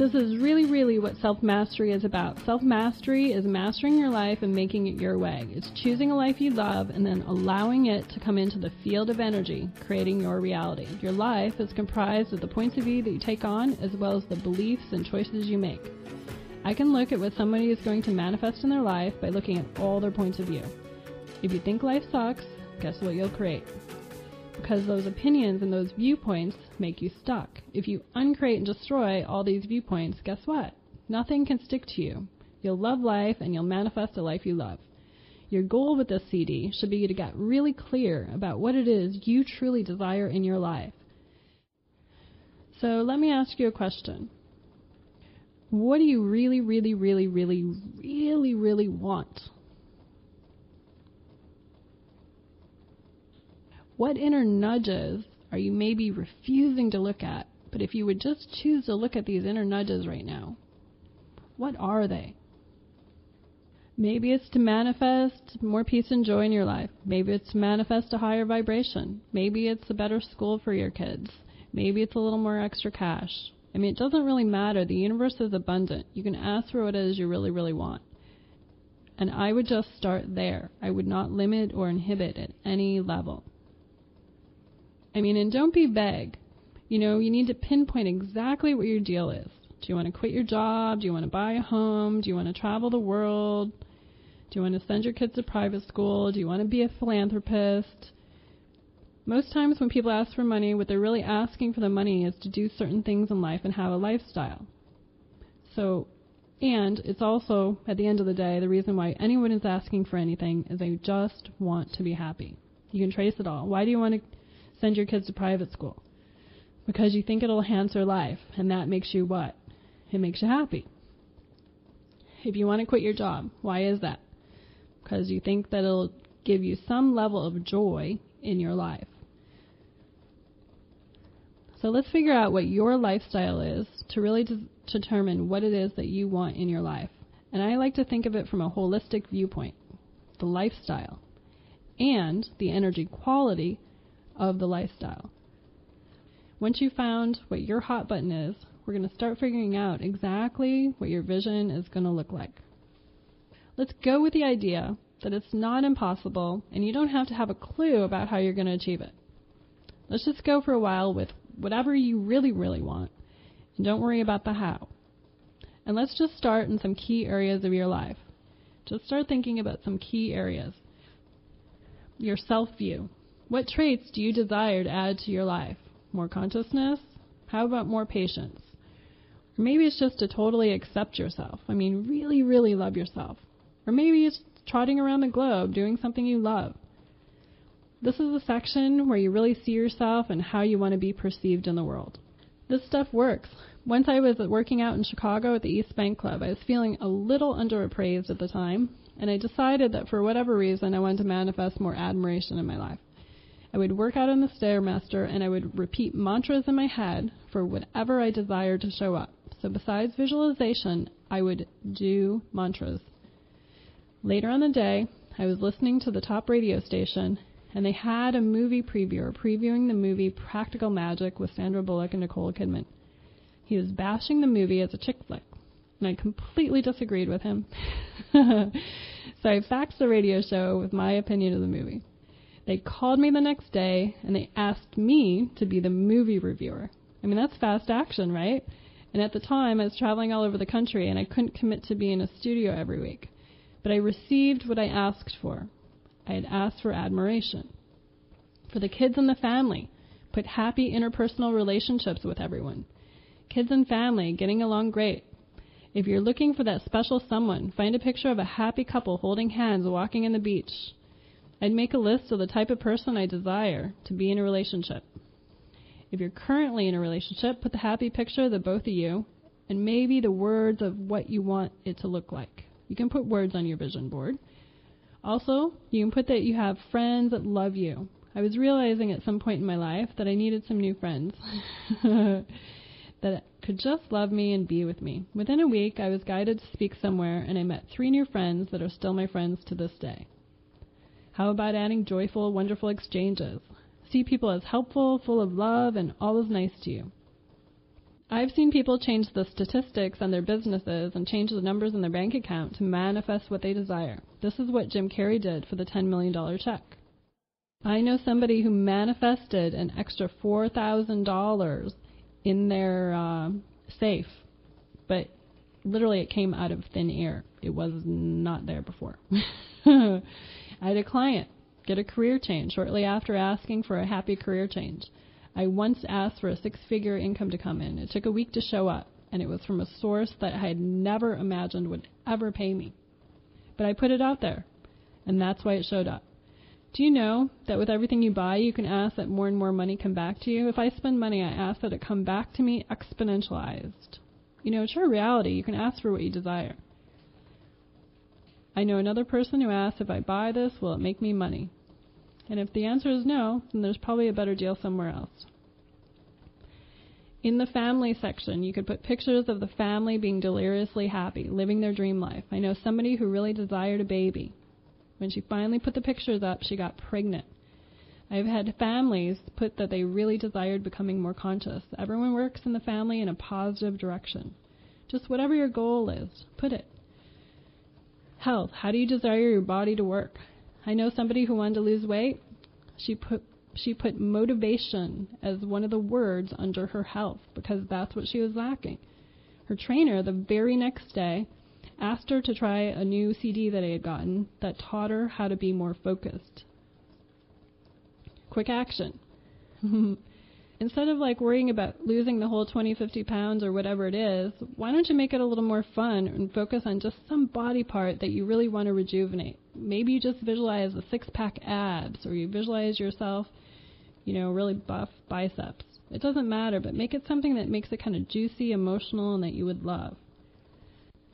This is really, really what self mastery is about. Self mastery is mastering your life and making it your way. It's choosing a life you love and then allowing it to come into the field of energy, creating your reality. Your life is comprised of the points of view that you take on as well as the beliefs and choices you make. I can look at what somebody is going to manifest in their life by looking at all their points of view. If you think life sucks, guess what you'll create? Because those opinions and those viewpoints make you stuck. If you uncreate and destroy all these viewpoints, guess what? Nothing can stick to you. You'll love life and you'll manifest a life you love. Your goal with this CD should be to get really clear about what it is you truly desire in your life. So let me ask you a question. What do you really, really, really, really, really, really want? What inner nudges are you maybe refusing to look at? But if you would just choose to look at these inner nudges right now, what are they? Maybe it's to manifest more peace and joy in your life. Maybe it's to manifest a higher vibration. Maybe it's a better school for your kids. Maybe it's a little more extra cash. I mean, it doesn't really matter. The universe is abundant. You can ask for what it is you really, really want. And I would just start there. I would not limit or inhibit at any level. I mean, and don't be vague. You know, you need to pinpoint exactly what your deal is. Do you want to quit your job? Do you want to buy a home? Do you want to travel the world? Do you want to send your kids to private school? Do you want to be a philanthropist? Most times when people ask for money, what they're really asking for the money is to do certain things in life and have a lifestyle. So, and it's also, at the end of the day, the reason why anyone is asking for anything is they just want to be happy. You can trace it all. Why do you want to send your kids to private school because you think it'll enhance their life, and that makes you what? It makes you happy. If you want to quit your job, why is that? Because you think that it'll give you some level of joy in your life. So let's figure out what your lifestyle is to really de- determine what it is that you want in your life. And I like to think of it from a holistic viewpoint the lifestyle and the energy quality of the lifestyle. Once you've found what your hot button is, we're going to start figuring out exactly what your vision is going to look like. Let's go with the idea that it's not impossible and you don't have to have a clue about how you're going to achieve it. Let's just go for a while with whatever you really, really want and don't worry about the how. And let's just start in some key areas of your life. Just start thinking about some key areas. Your self view. What traits do you desire to add to your life? More consciousness? How about more patience? Or maybe it's just to totally accept yourself. I mean, really, really love yourself. Or maybe it's trotting around the globe doing something you love. This is a section where you really see yourself and how you want to be perceived in the world. This stuff works. Once I was working out in Chicago at the East Bank Club, I was feeling a little underappraised at the time, and I decided that for whatever reason I wanted to manifest more admiration in my life. I would work out on the Stairmaster and I would repeat mantras in my head for whatever I desired to show up. So besides visualization, I would do mantras. Later on the day, I was listening to the top radio station and they had a movie previewer previewing the movie Practical Magic with Sandra Bullock and Nicole Kidman. He was bashing the movie as a chick flick, and I completely disagreed with him. so I faxed the radio show with my opinion of the movie. They called me the next day and they asked me to be the movie reviewer. I mean, that's fast action, right? And at the time, I was traveling all over the country and I couldn't commit to be in a studio every week. But I received what I asked for. I had asked for admiration. For the kids and the family, put happy interpersonal relationships with everyone. Kids and family getting along great. If you're looking for that special someone, find a picture of a happy couple holding hands walking in the beach. I'd make a list of the type of person I desire to be in a relationship. If you're currently in a relationship, put the happy picture of the both of you and maybe the words of what you want it to look like. You can put words on your vision board. Also, you can put that you have friends that love you. I was realizing at some point in my life that I needed some new friends that could just love me and be with me. Within a week, I was guided to speak somewhere, and I met three new friends that are still my friends to this day. How about adding joyful, wonderful exchanges? See people as helpful, full of love, and always nice to you. I've seen people change the statistics on their businesses and change the numbers in their bank account to manifest what they desire. This is what Jim Carrey did for the $10 million check. I know somebody who manifested an extra $4,000 in their uh, safe, but literally it came out of thin air. It was not there before. I had a client get a career change shortly after asking for a happy career change. I once asked for a six figure income to come in. It took a week to show up, and it was from a source that I had never imagined would ever pay me. But I put it out there, and that's why it showed up. Do you know that with everything you buy, you can ask that more and more money come back to you? If I spend money, I ask that it come back to me exponentialized. You know, it's your reality. You can ask for what you desire. I know another person who asked, if I buy this, will it make me money? And if the answer is no, then there's probably a better deal somewhere else. In the family section, you could put pictures of the family being deliriously happy, living their dream life. I know somebody who really desired a baby. When she finally put the pictures up, she got pregnant. I've had families put that they really desired becoming more conscious. Everyone works in the family in a positive direction. Just whatever your goal is, put it. Health. How do you desire your body to work? I know somebody who wanted to lose weight. She put she put motivation as one of the words under her health because that's what she was lacking. Her trainer the very next day asked her to try a new CD that I had gotten that taught her how to be more focused. Quick action. Instead of like worrying about losing the whole 20, 50 pounds or whatever it is, why don't you make it a little more fun and focus on just some body part that you really want to rejuvenate? Maybe you just visualize a six pack abs or you visualize yourself, you know, really buff biceps. It doesn't matter, but make it something that makes it kind of juicy, emotional, and that you would love.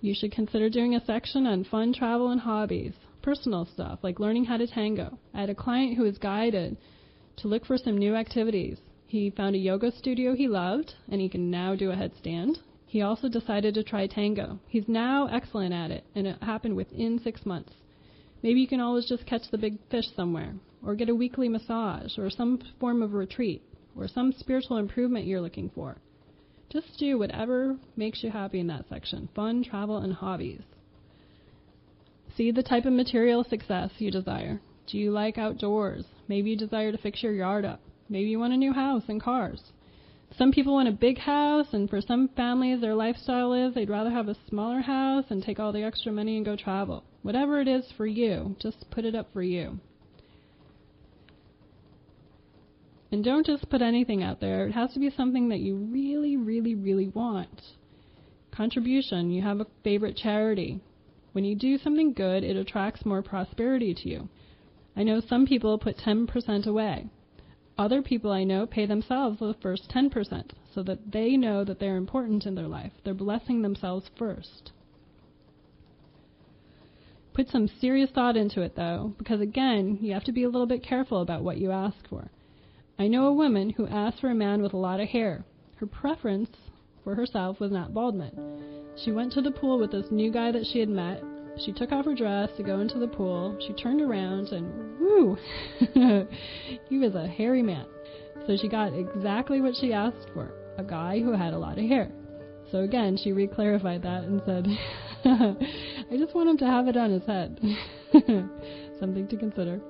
You should consider doing a section on fun travel and hobbies, personal stuff like learning how to tango. I had a client who was guided to look for some new activities. He found a yoga studio he loved, and he can now do a headstand. He also decided to try tango. He's now excellent at it, and it happened within six months. Maybe you can always just catch the big fish somewhere, or get a weekly massage, or some form of retreat, or some spiritual improvement you're looking for. Just do whatever makes you happy in that section fun, travel, and hobbies. See the type of material success you desire. Do you like outdoors? Maybe you desire to fix your yard up. Maybe you want a new house and cars. Some people want a big house, and for some families, their lifestyle is they'd rather have a smaller house and take all the extra money and go travel. Whatever it is for you, just put it up for you. And don't just put anything out there. It has to be something that you really, really, really want. Contribution. You have a favorite charity. When you do something good, it attracts more prosperity to you. I know some people put 10% away. Other people I know pay themselves the first 10% so that they know that they're important in their life. They're blessing themselves first. Put some serious thought into it though, because again, you have to be a little bit careful about what you ask for. I know a woman who asked for a man with a lot of hair. Her preference for herself was not baldment. She went to the pool with this new guy that she had met. She took off her dress to go into the pool. She turned around and whoo, he was a hairy man. So she got exactly what she asked for a guy who had a lot of hair. So again, she reclarified that and said, I just want him to have it on his head. Something to consider.